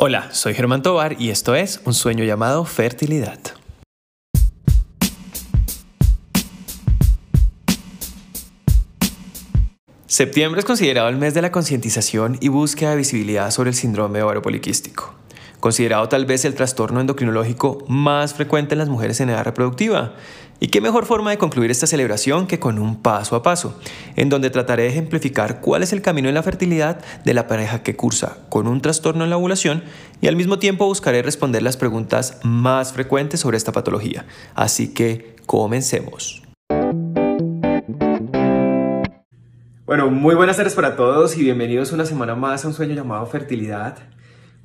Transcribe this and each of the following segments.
Hola, soy Germán Tobar y esto es Un sueño llamado fertilidad. Septiembre es considerado el mes de la concientización y búsqueda de visibilidad sobre el síndrome ovario poliquístico, considerado tal vez el trastorno endocrinológico más frecuente en las mujeres en edad reproductiva. Y qué mejor forma de concluir esta celebración que con un paso a paso, en donde trataré de ejemplificar cuál es el camino en la fertilidad de la pareja que cursa con un trastorno en la ovulación y al mismo tiempo buscaré responder las preguntas más frecuentes sobre esta patología. Así que comencemos. Bueno, muy buenas tardes para todos y bienvenidos una semana más a un sueño llamado fertilidad.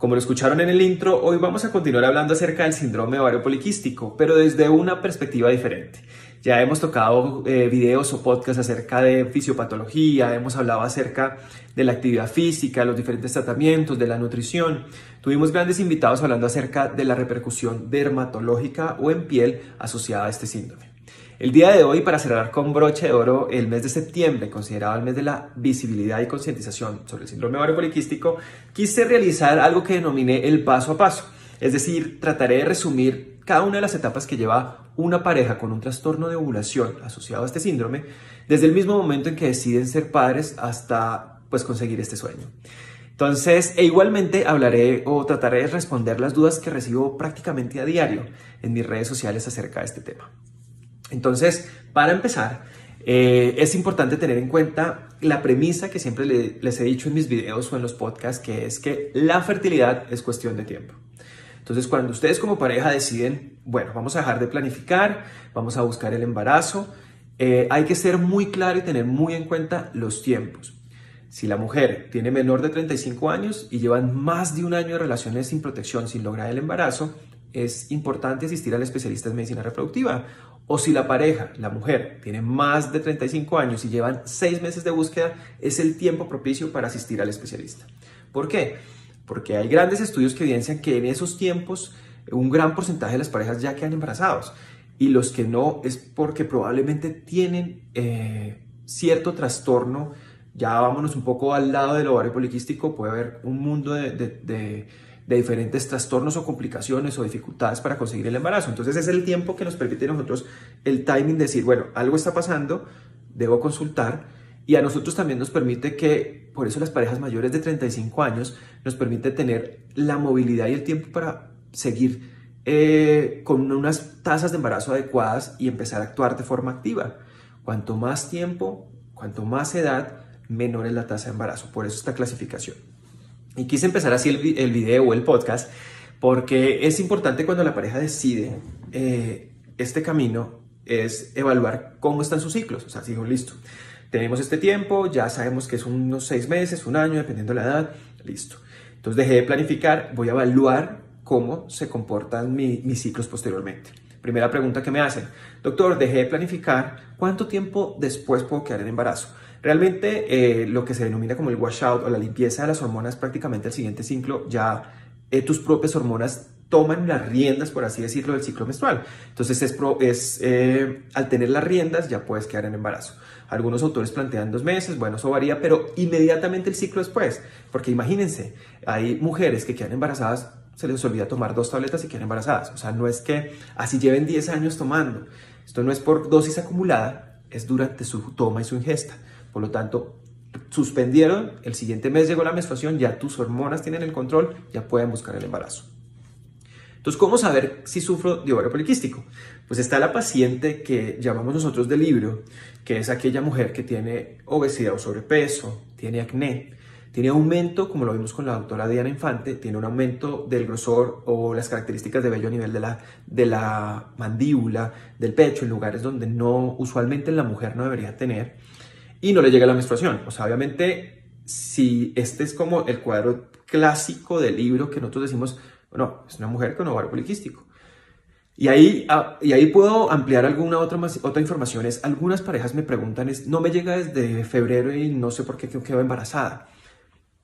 Como lo escucharon en el intro, hoy vamos a continuar hablando acerca del síndrome ovario poliquístico, pero desde una perspectiva diferente. Ya hemos tocado eh, videos o podcasts acerca de fisiopatología, hemos hablado acerca de la actividad física, los diferentes tratamientos, de la nutrición. Tuvimos grandes invitados hablando acerca de la repercusión dermatológica o en piel asociada a este síndrome. El día de hoy, para cerrar con broche de oro el mes de septiembre, considerado el mes de la visibilidad y concientización sobre el síndrome ovario poliquístico, quise realizar algo que denominé el paso a paso. Es decir, trataré de resumir cada una de las etapas que lleva una pareja con un trastorno de ovulación asociado a este síndrome, desde el mismo momento en que deciden ser padres hasta pues conseguir este sueño. Entonces, e igualmente hablaré o trataré de responder las dudas que recibo prácticamente a diario en mis redes sociales acerca de este tema. Entonces, para empezar, eh, es importante tener en cuenta la premisa que siempre les he dicho en mis videos o en los podcasts, que es que la fertilidad es cuestión de tiempo. Entonces, cuando ustedes como pareja deciden, bueno, vamos a dejar de planificar, vamos a buscar el embarazo, eh, hay que ser muy claro y tener muy en cuenta los tiempos. Si la mujer tiene menor de 35 años y llevan más de un año de relaciones sin protección, sin lograr el embarazo, es importante asistir al especialista en medicina reproductiva o si la pareja, la mujer, tiene más de 35 años y llevan 6 meses de búsqueda, es el tiempo propicio para asistir al especialista. ¿Por qué? Porque hay grandes estudios que evidencian que en esos tiempos un gran porcentaje de las parejas ya quedan embarazados y los que no es porque probablemente tienen eh, cierto trastorno. Ya vámonos un poco al lado del ovario poliquístico, puede haber un mundo de diferentes trastornos o complicaciones o dificultades para conseguir el embarazo. Entonces es el tiempo que nos permite a nosotros el timing de decir, bueno, algo está pasando, debo consultar y a nosotros también nos permite que, por eso las parejas mayores de 35 años, nos permite tener la movilidad y el tiempo para seguir eh, con unas tasas de embarazo adecuadas y empezar a actuar de forma activa. Cuanto más tiempo, cuanto más edad, menor es la tasa de embarazo. Por eso esta clasificación. Y quise empezar así el, el video o el podcast porque es importante cuando la pareja decide eh, este camino es evaluar cómo están sus ciclos. O sea, digo, listo, tenemos este tiempo, ya sabemos que es unos seis meses, un año, dependiendo de la edad, listo. Entonces dejé de planificar, voy a evaluar cómo se comportan mis ciclos posteriormente. Primera pregunta que me hacen, doctor, dejé de planificar, ¿cuánto tiempo después puedo quedar en embarazo? Realmente eh, lo que se denomina como el washout o la limpieza de las hormonas prácticamente el siguiente ciclo ya eh, tus propias hormonas toman las riendas, por así decirlo, del ciclo menstrual. Entonces, es, es eh, al tener las riendas ya puedes quedar en embarazo. Algunos autores plantean dos meses, bueno, eso varía, pero inmediatamente el ciclo después. Porque imagínense, hay mujeres que quedan embarazadas, se les olvida tomar dos tabletas y quedan embarazadas. O sea, no es que así lleven 10 años tomando. Esto no es por dosis acumulada, es durante su toma y su ingesta. Por lo tanto, suspendieron, el siguiente mes llegó la menstruación, ya tus hormonas tienen el control, ya pueden buscar el embarazo. Entonces, ¿cómo saber si sufro de ovario poliquístico? Pues está la paciente que llamamos nosotros de libro, que es aquella mujer que tiene obesidad o sobrepeso, tiene acné, tiene aumento, como lo vimos con la doctora Diana Infante, tiene un aumento del grosor o las características de vello a nivel de la, de la mandíbula, del pecho, en lugares donde no, usualmente en la mujer no debería tener y no le llega la menstruación. O sea, obviamente, si este es como el cuadro clásico del libro que nosotros decimos, bueno, es una mujer con ovario poliquístico. Y ahí, ah, y ahí puedo ampliar alguna otra, más, otra información. Es, algunas parejas me preguntan, es, no me llega desde febrero y no sé por qué quedo embarazada.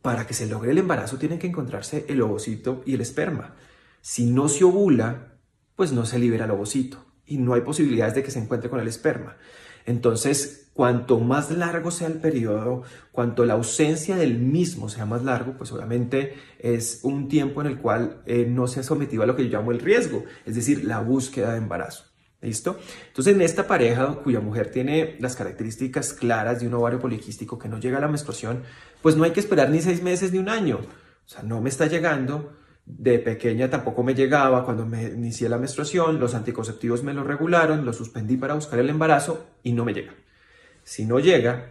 Para que se logre el embarazo tienen que encontrarse el ovocito y el esperma. Si no se ovula, pues no se libera el ovocito y no hay posibilidades de que se encuentre con el esperma. Entonces, cuanto más largo sea el periodo, cuanto la ausencia del mismo sea más largo, pues obviamente es un tiempo en el cual eh, no se ha sometido a lo que yo llamo el riesgo, es decir, la búsqueda de embarazo. ¿Listo? Entonces, en esta pareja cuya mujer tiene las características claras de un ovario poliquístico que no llega a la menstruación, pues no hay que esperar ni seis meses ni un año. O sea, no me está llegando. De pequeña tampoco me llegaba cuando me inicié la menstruación. Los anticonceptivos me lo regularon, lo suspendí para buscar el embarazo y no me llega. Si no llega,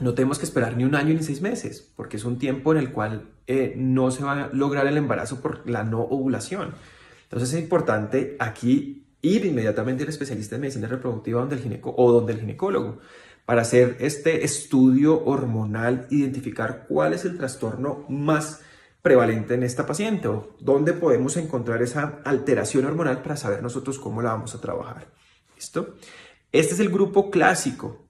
no tenemos que esperar ni un año ni seis meses, porque es un tiempo en el cual eh, no se va a lograr el embarazo por la no ovulación. Entonces es importante aquí ir inmediatamente al especialista en medicina reproductiva donde el gineco, o donde el ginecólogo para hacer este estudio hormonal, identificar cuál es el trastorno más prevalente en esta paciente o dónde podemos encontrar esa alteración hormonal para saber nosotros cómo la vamos a trabajar. ¿Listo? Este es el grupo clásico.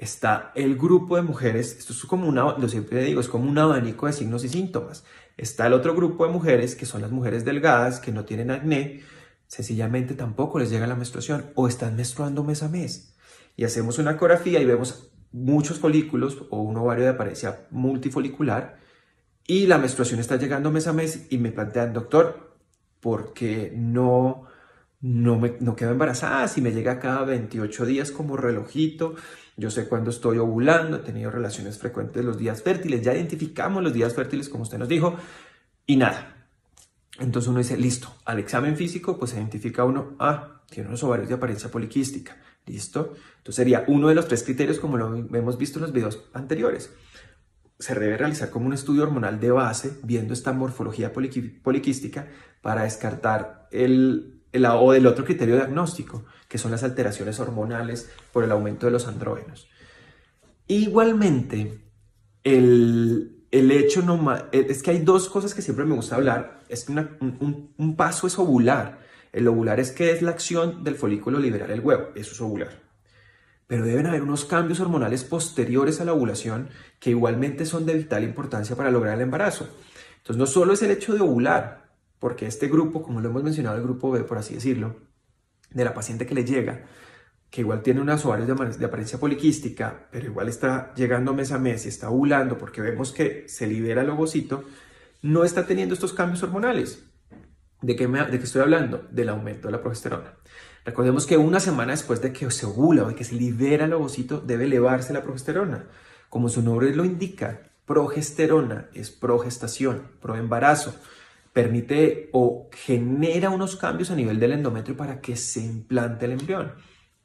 Está el grupo de mujeres, esto es como una, lo siempre digo, es como un abanico de signos y síntomas. Está el otro grupo de mujeres que son las mujeres delgadas, que no tienen acné, sencillamente tampoco les llega la menstruación o están menstruando mes a mes. Y hacemos una ecografía y vemos muchos folículos o un ovario de apariencia multifolicular y la menstruación está llegando mes a mes y me plantean, doctor, ¿por qué no, no, me, no quedo embarazada? Si me llega cada 28 días como relojito, yo sé cuándo estoy ovulando, he tenido relaciones frecuentes los días fértiles, ya identificamos los días fértiles como usted nos dijo y nada, entonces uno dice, listo, al examen físico, pues identifica uno, ah, tiene unos ovarios de apariencia poliquística, listo. Entonces sería uno de los tres criterios como lo hemos visto en los videos anteriores. Se debe realizar como un estudio hormonal de base, viendo esta morfología poliquística para descartar el, el, o el otro criterio diagnóstico, que son las alteraciones hormonales por el aumento de los andrógenos. Igualmente, el, el hecho no eh, es que hay dos cosas que siempre me gusta hablar. Es que un, paso es ovular. El ovular es que es la acción del folículo liberar el huevo. Eso es ovular. Pero deben haber unos cambios hormonales posteriores a la ovulación que igualmente son de vital importancia para lograr el embarazo. Entonces no solo es el hecho de ovular, porque este grupo, como lo hemos mencionado, el grupo B, por así decirlo, de la paciente que le llega, que igual tiene unas ovarios de, apariencia poliquística, pero igual está llegando mes a mes y está ovulando porque vemos que se libera el ovocito, no está teniendo estos cambios hormonales. ¿De qué, ¿De qué estoy hablando? Del aumento de la progesterona. Recordemos que una semana después de que se ovula o de que se libera el ovocito, debe elevarse la progesterona. Como su nombre lo indica, progesterona es progestación, proembarazo. Permite o genera unos cambios a nivel del endometrio para que se implante el embrión.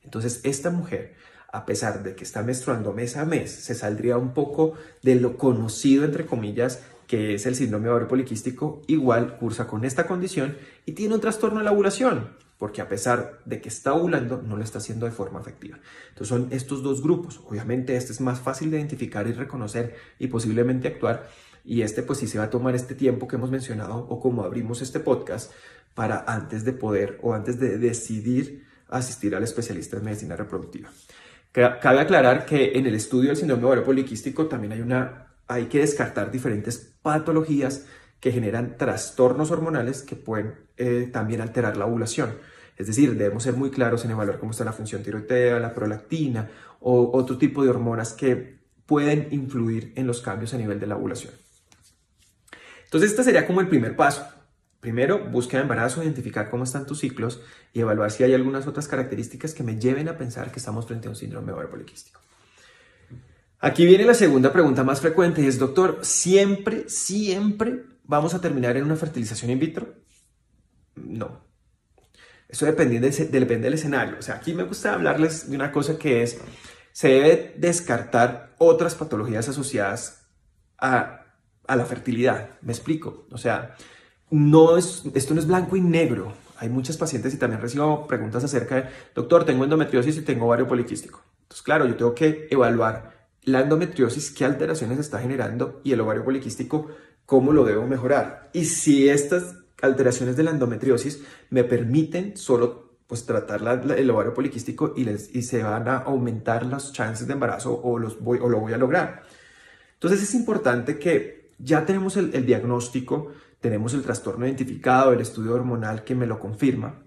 Entonces, esta mujer, a pesar de que está menstruando mes a mes, se saldría un poco de lo conocido, entre comillas, que es el síndrome ovario poliquístico, igual cursa con esta condición y tiene un trastorno de la ovulación, porque a pesar de que está ovulando, no lo está haciendo de forma efectiva. Entonces son estos dos grupos. Obviamente este es más fácil de identificar y reconocer y posiblemente actuar, y este pues sí se va a tomar este tiempo que hemos mencionado o como abrimos este podcast para antes de poder o antes de decidir asistir al especialista en medicina reproductiva. Cabe aclarar que en el estudio del síndrome ovario poliquístico también hay, una, hay que descartar diferentes patologías que generan trastornos hormonales que pueden eh, también alterar la ovulación. Es decir, debemos ser muy claros en evaluar cómo está la función tiroidea, la prolactina o otro tipo de hormonas que pueden influir en los cambios a nivel de la ovulación. Entonces, este sería como el primer paso. Primero, búsqueda de embarazo, identificar cómo están tus ciclos y evaluar si hay algunas otras características que me lleven a pensar que estamos frente a un síndrome ovario poliquístico. Aquí viene la segunda pregunta más frecuente y es, doctor, ¿siempre, siempre vamos a terminar en una fertilización in vitro? No. Eso depende, depende del escenario. O sea, aquí me gusta hablarles de una cosa que es, se debe descartar otras patologías asociadas a, a la fertilidad. Me explico. O sea, no es, esto no es blanco y negro. Hay muchas pacientes y también recibo preguntas acerca de, doctor, tengo endometriosis y tengo ovario poliquístico. Entonces, claro, yo tengo que evaluar la endometriosis, qué alteraciones está generando y el ovario poliquístico, cómo lo debo mejorar. Y si estas alteraciones de la endometriosis me permiten solo pues tratar el ovario poliquístico y, y se van a aumentar las chances de embarazo o, los voy, o lo voy a lograr. Entonces es importante que ya tenemos el, diagnóstico, tenemos el trastorno identificado, el estudio hormonal que me lo confirma,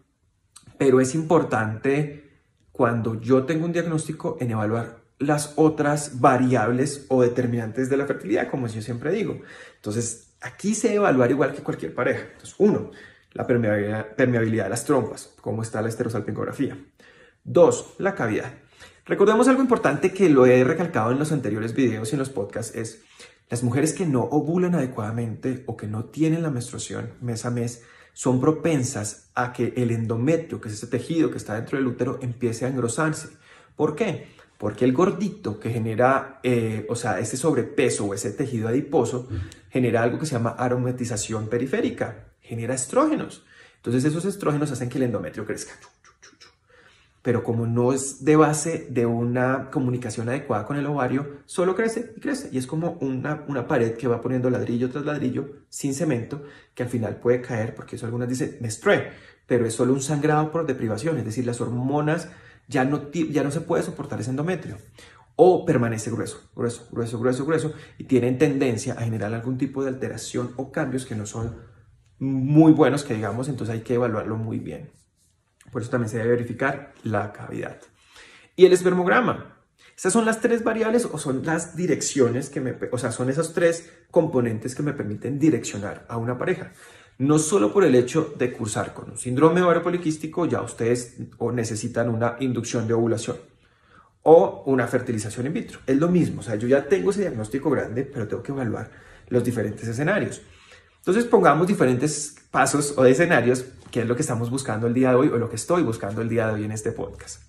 pero es importante cuando yo tengo un diagnóstico en evaluar las otras variables o determinantes de la fertilidad, como yo siempre digo. Entonces, aquí se evaluar igual que cualquier pareja. Entonces, uno, la permeabilidad, permeabilidad de las trompas, cómo está la esterosalpingografía. Dos, la cavidad. Recordemos algo importante que lo he recalcado en los anteriores videos y en los podcasts, es las mujeres que no ovulan adecuadamente o que no tienen la menstruación mes a mes son propensas a que el endometrio, que es ese tejido que está dentro del útero, empiece a engrosarse. ¿Por qué? Porque el gordito que genera, eh, o sea, ese sobrepeso o ese tejido adiposo, genera algo que se llama aromatización periférica, genera estrógenos. Entonces esos estrógenos hacen que el endometrio crezca pero como no es de base de una comunicación adecuada con el ovario, solo crece y crece. Y es como una, una pared que va poniendo ladrillo tras ladrillo sin cemento, que al final puede caer, porque eso algunas dicen menstrué, pero es solo un sangrado por deprivación, es decir, las hormonas ya no, ya no se puede soportar ese endometrio. O permanece grueso, grueso, grueso, grueso, grueso, y tienen tendencia a generar algún tipo de alteración o cambios que no son muy buenos, que digamos, entonces hay que evaluarlo muy bien. Por eso también se debe verificar la cavidad. Y el espermograma. Estas son las tres variables o son las direcciones que me, o sea, son esos tres componentes que me permiten direccionar a una pareja. No solo por el hecho de cursar con un síndrome ovario poliquístico, ya ustedes o necesitan una inducción de ovulación o una fertilización in vitro. Es lo mismo, o sea, yo ya tengo ese diagnóstico grande, pero tengo que evaluar los diferentes escenarios. Entonces pongamos diferentes pasos o escenarios, que es lo que estamos buscando el día de hoy o lo que estoy buscando el día de hoy en este podcast.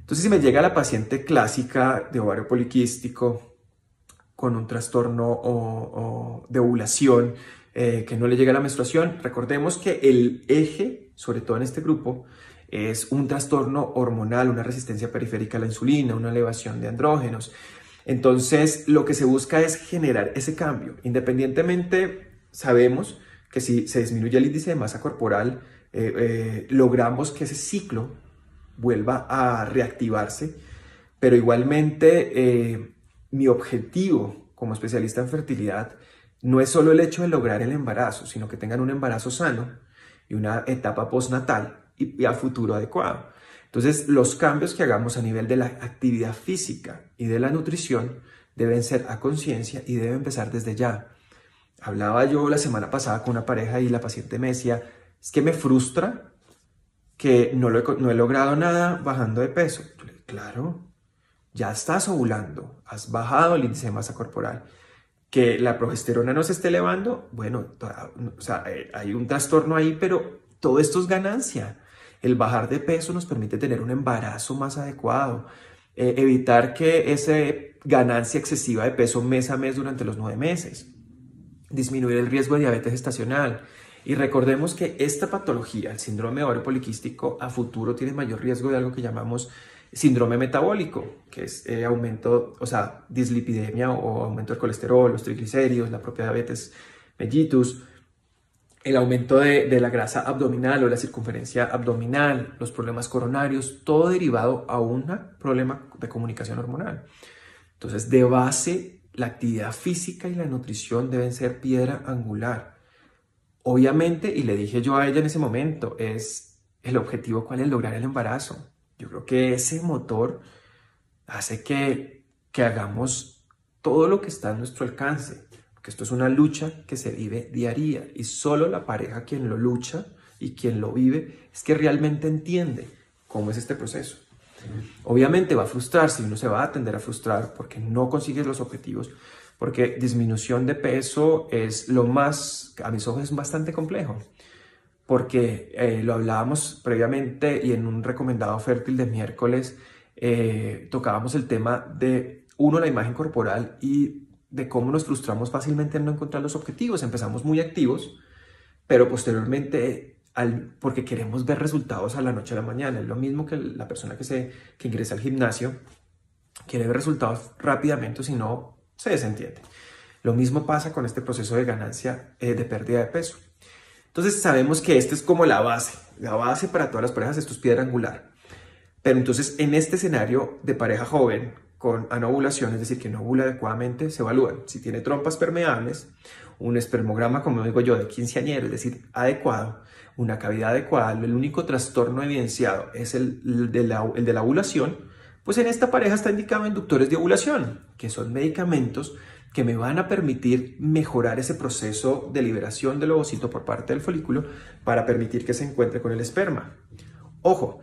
Entonces si me llega la paciente clásica de ovario poliquístico con un trastorno de ovulación, eh, que no le llega la menstruación, recordemos que el eje, sobre todo en este grupo, es un trastorno hormonal, una resistencia periférica a la insulina, una elevación de andrógenos. Entonces, lo que se busca es generar ese cambio, independientemente sabemos que si se disminuye el índice de masa corporal, eh, eh, logramos que ese ciclo vuelva a reactivarse, pero igualmente eh, mi objetivo como especialista en fertilidad no es solo el hecho de lograr el embarazo, sino que tengan un embarazo sano y una etapa postnatal y, y a futuro adecuado. Entonces, los cambios que hagamos a nivel de la actividad física y de la nutrición deben ser a conciencia y deben empezar desde ya. Hablaba yo la semana pasada con una pareja y la paciente me decía, es que me frustra que no, no he logrado nada bajando de peso. claro, ya estás ovulando, has bajado el índice de masa corporal. Que la progesterona no se esté elevando, bueno, o sea, eh, hay un trastorno ahí, pero todo esto es ganancia. El bajar de peso nos permite tener un embarazo más adecuado, eh, evitar que esa ganancia excesiva de peso mes a mes durante los nueve meses disminuir el riesgo de diabetes estacional. Y recordemos que esta patología, el síndrome ovario poliquístico, a futuro tiene mayor riesgo de algo que llamamos síndrome metabólico, que es eh, aumento, o sea, dislipidemia o, aumento del colesterol, los triglicéridos, la propia diabetes mellitus, el aumento de, de, la grasa abdominal o la circunferencia abdominal, los problemas coronarios, todo derivado a un problema de comunicación hormonal. Entonces, de base, la actividad física y la nutrición deben ser piedra angular. Obviamente, y le dije yo a ella en ese momento, es el objetivo cuál es lograr el embarazo. Yo creo que ese motor hace que, que hagamos todo lo que está a nuestro alcance, porque esto es una lucha que se vive diaria y solo la pareja quien lo lucha y quien lo vive es que realmente entiende cómo es este proceso. Obviamente va a frustrarse y uno se va a tender a frustrar porque no consigues los objetivos, porque disminución de peso es lo más, a mis ojos es bastante complejo, porque eh, lo hablábamos previamente y en un recomendado fértil de miércoles eh, tocábamos el tema de, uno, la imagen corporal y de cómo nos frustramos fácilmente en no encontrar los objetivos. Empezamos muy activos, pero posteriormente porque queremos ver resultados a la noche a la mañana. Es lo mismo que la persona que, se, que ingresa al gimnasio quiere ver resultados rápidamente, si no, se desentiende. Lo mismo pasa con este proceso de ganancia eh, de pérdida de peso. Entonces sabemos que esta es como la base, la base para todas las parejas, esto es piedra angular. Pero entonces en este escenario de pareja joven con anovulación, es decir, que no ovula adecuadamente, se evalúan si tiene trompas permeables un espermograma, como digo yo, de quinceañero, es decir, adecuado, una cavidad adecuada, el único trastorno evidenciado es el, de, la, de la ovulación, pues en esta pareja está indicado inductores de ovulación, que son medicamentos que me van a permitir mejorar ese proceso de liberación del ovocito por parte del folículo para permitir que se encuentre con el esperma. Ojo,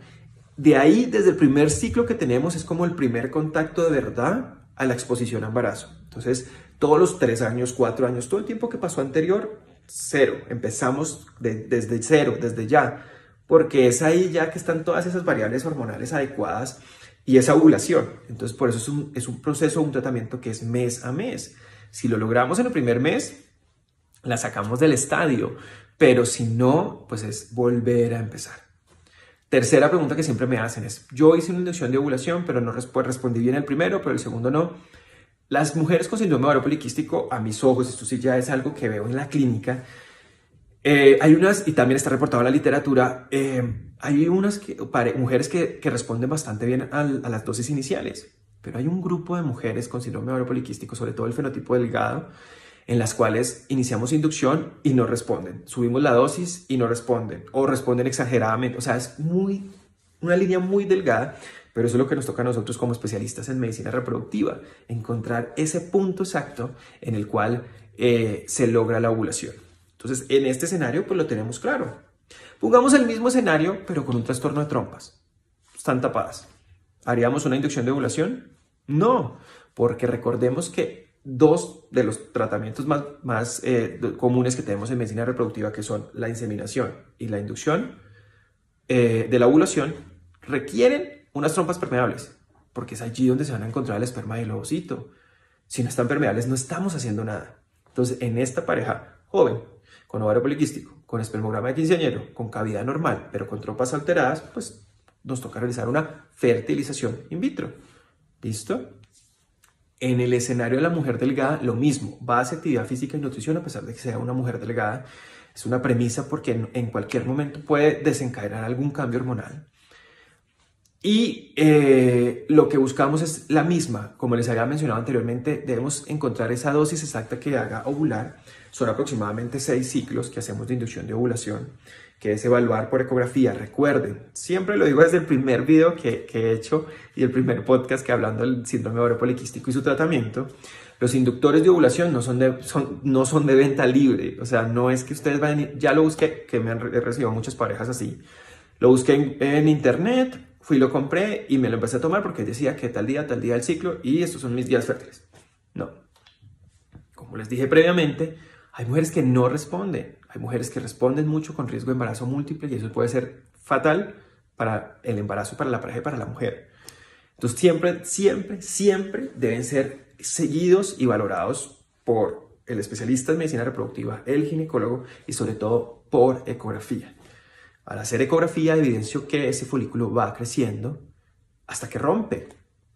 de ahí desde el primer ciclo que tenemos es como el primer contacto de verdad a la exposición a embarazo. Entonces, todos los tres años, cuatro años, todo el tiempo que pasó anterior, cero. Empezamos desde cero, desde ya, porque es ahí ya que están todas esas variables hormonales adecuadas y esa ovulación. Entonces, por eso es un, es un proceso, un tratamiento que es mes a mes. Si lo logramos en el primer mes, la sacamos del estadio, pero si no, pues es volver a empezar. Tercera pregunta que siempre me hacen es, yo hice una inducción de ovulación, pero no respondí bien el primero, pero el segundo no. Las mujeres con síndrome ovario poliquístico, a mis ojos, esto sí ya es algo que veo en la clínica, eh, hay unas, y también está reportado en la literatura, eh, hay unas mujeres que, responden bastante bien a, las dosis iniciales, pero hay un grupo de mujeres con síndrome ovario poliquístico, sobre todo el fenotipo delgado, en las cuales iniciamos inducción y no responden. Subimos la dosis y no responden, o responden exageradamente. O sea, es muy, una línea muy delgada, pero eso es lo que nos toca a nosotros como especialistas en medicina reproductiva, encontrar ese punto exacto en el cual eh, se logra la ovulación. Entonces, en este escenario, pues lo tenemos claro. Pongamos el mismo escenario, pero con un trastorno de trompas. Están tapadas. ¿Haríamos una inducción de ovulación? No, porque recordemos que dos de los tratamientos más, más eh, comunes que tenemos en medicina reproductiva, que son la inseminación y la inducción eh, de la ovulación, requieren unas trompas permeables, porque es allí donde se van a encontrar el esperma y el ovocito. Si no están permeables, no estamos haciendo nada. Entonces, en esta pareja joven, con ovario poliquístico, con espermograma de quinceañero, con cavidad normal, pero con tropas alteradas, pues nos toca realizar una fertilización in vitro. ¿Listo? En el escenario de la mujer delgada, lo mismo, base, actividad física y nutrición, a pesar de que sea una mujer delgada, es una premisa porque en, cualquier momento puede desencadenar algún cambio hormonal. Y eh, lo que buscamos es la misma, como les había mencionado anteriormente, debemos encontrar esa dosis exacta que haga ovular son aproximadamente seis ciclos que hacemos de inducción de ovulación, que es evaluar por ecografía. Recuerden, siempre lo digo desde el primer video que, he hecho y el primer podcast que hablando del síndrome ovario poliquístico y su tratamiento. Los inductores de ovulación no son de, son, no son de venta libre, o sea, no es que ustedes vayan, ya lo busqué, que me han recibido muchas parejas así. Lo busqué en, en internet, fui, lo compré y me lo empecé a tomar porque decía que tal día, tal día el ciclo y estos son mis días fértiles. No. Como les dije previamente, hay mujeres que no responden, hay mujeres que responden mucho con riesgo de embarazo múltiple y eso puede ser fatal para el embarazo, para la pareja y para la mujer. Entonces siempre, siempre, siempre deben ser seguidos y valorados por el especialista en medicina reproductiva, el ginecólogo y sobre todo por ecografía. Al hacer ecografía evidencio que ese folículo va creciendo hasta que rompe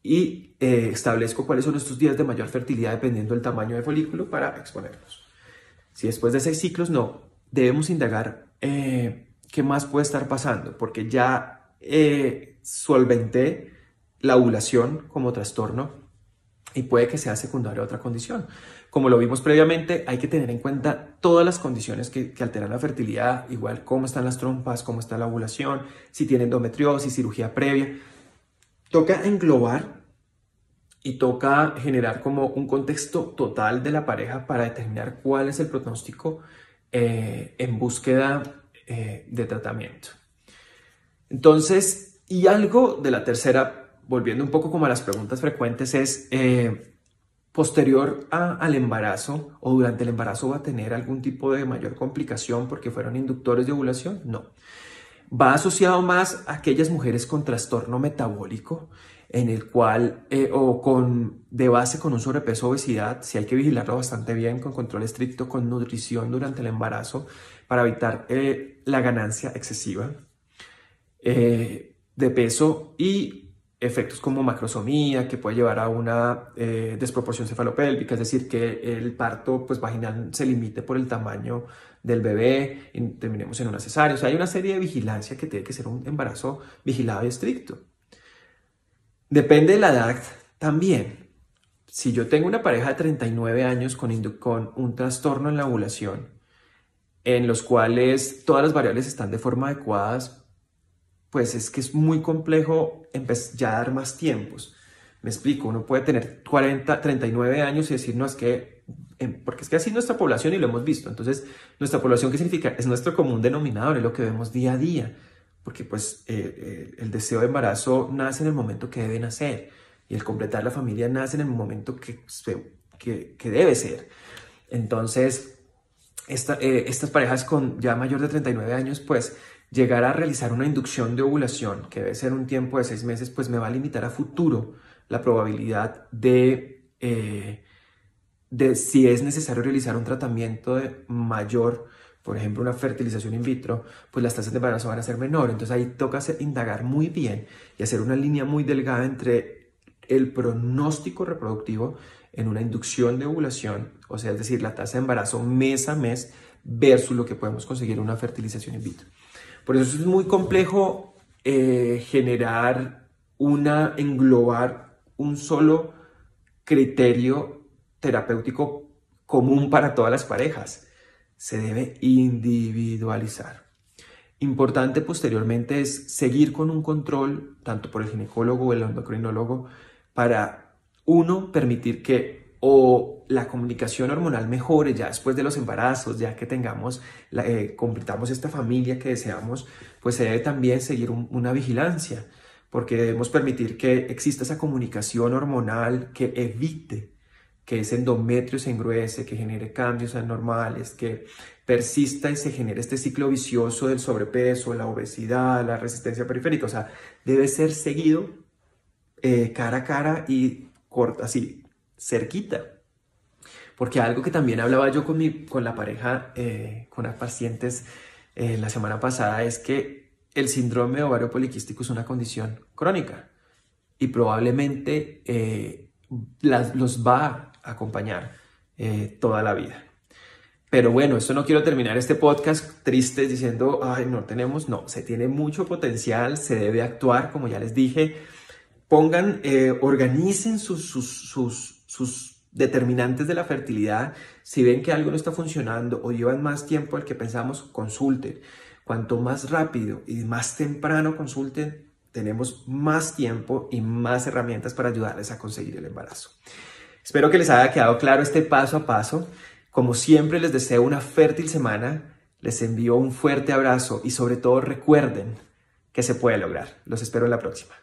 y eh, establezco cuáles son estos días de mayor fertilidad dependiendo del tamaño del folículo para exponerlos. Si después de seis ciclos no, debemos indagar eh, qué más puede estar pasando, porque ya eh, solventé la ovulación como trastorno y puede que sea secundaria a otra condición. Como lo vimos previamente, hay que tener en cuenta todas las condiciones que, que, alteran la fertilidad, igual cómo están las trompas, cómo está la ovulación, si tiene endometriosis, cirugía previa. Toca englobar y toca generar como un contexto total de la pareja para determinar cuál es el pronóstico eh, en búsqueda eh, de tratamiento. Entonces, y algo de la tercera, volviendo un poco como a las preguntas frecuentes, es eh, posterior al embarazo o durante el embarazo va a tener algún tipo de mayor complicación porque fueron inductores de ovulación? No. Va asociado más a aquellas mujeres con trastorno metabólico en el cual, eh, o con, de base con un sobrepeso obesidad, si hay que vigilarlo bastante bien, con control estricto, con nutrición durante el embarazo, para evitar eh, la ganancia excesiva de peso y efectos como macrosomía, que puede llevar a una desproporción cefalopélvica, es decir, que el parto pues, vaginal se limite por el tamaño del bebé y terminemos en una cesárea. O sea, hay una serie de vigilancia que tiene que ser un embarazo vigilado y estricto. Depende de la edad también. si yo tengo una pareja de 39 años con, con un trastorno en la ovulación, en los cuales todas las variables están de forma adecuadas, pues es que es muy complejo ya dar más tiempos. Me explico, uno puede tener 40, 39 años y decir, no, es que, em, porque es que así nuestra población y lo hemos visto. Entonces, nuestra población, ¿qué significa? Es nuestro común denominador, es lo que vemos día a día, porque pues eh, eh, el deseo de embarazo nace en el momento que debe nacer y el completar la familia nace en el momento que, que, debe ser. Entonces, eh, estas parejas con ya mayor de 39 años, pues llegar a realizar una inducción de ovulación, que debe ser un tiempo de seis meses, pues me va a limitar a futuro la probabilidad de, eh, de si es necesario realizar un tratamiento de mayor, por ejemplo, una fertilización in vitro, pues las tasas de embarazo van a ser menor. Entonces ahí toca indagar muy bien y hacer una línea muy delgada entre el pronóstico reproductivo en una inducción de ovulación, o sea, es decir, la tasa de embarazo mes a mes versus lo que podemos conseguir en una fertilización in vitro. Por eso es muy complejo eh, generar una, englobar un solo criterio terapéutico común para todas las parejas. Se debe individualizar. Importante posteriormente es seguir con un control, tanto por el ginecólogo o el endocrinólogo, para uno, permitir que o la comunicación hormonal mejore ya después de los embarazos, ya que tengamos, eh, completamos esta familia que deseamos, pues se debe también seguir una vigilancia, porque debemos permitir que exista esa comunicación hormonal que evite que ese endometrio se engruese, que genere cambios anormales, que persista y se genere este ciclo vicioso del sobrepeso, la obesidad, la resistencia periférica. O sea, debe ser seguido eh, cara a cara y corta, así, cerquita. Porque algo que también hablaba yo con, mi, con la pareja, eh, con las pacientes eh, la semana pasada, es que el síndrome de ovario poliquístico es una condición crónica y probablemente eh, los va a acompañar toda la vida. Pero bueno, esto no quiero terminar este podcast triste diciendo, ay, no tenemos, no, se tiene mucho potencial, se debe actuar, como ya les dije pongan, organicen sus, determinantes de la fertilidad. Si ven que algo no está funcionando o llevan más tiempo del que pensamos, consulten. Cuanto más rápido y más temprano consulten, tenemos más tiempo y más herramientas para ayudarles a conseguir el embarazo. Espero que les haya quedado claro este paso a paso. Como siempre les deseo una fértil semana, les envío un fuerte abrazo y sobre todo recuerden que se puede lograr. Los espero en la próxima.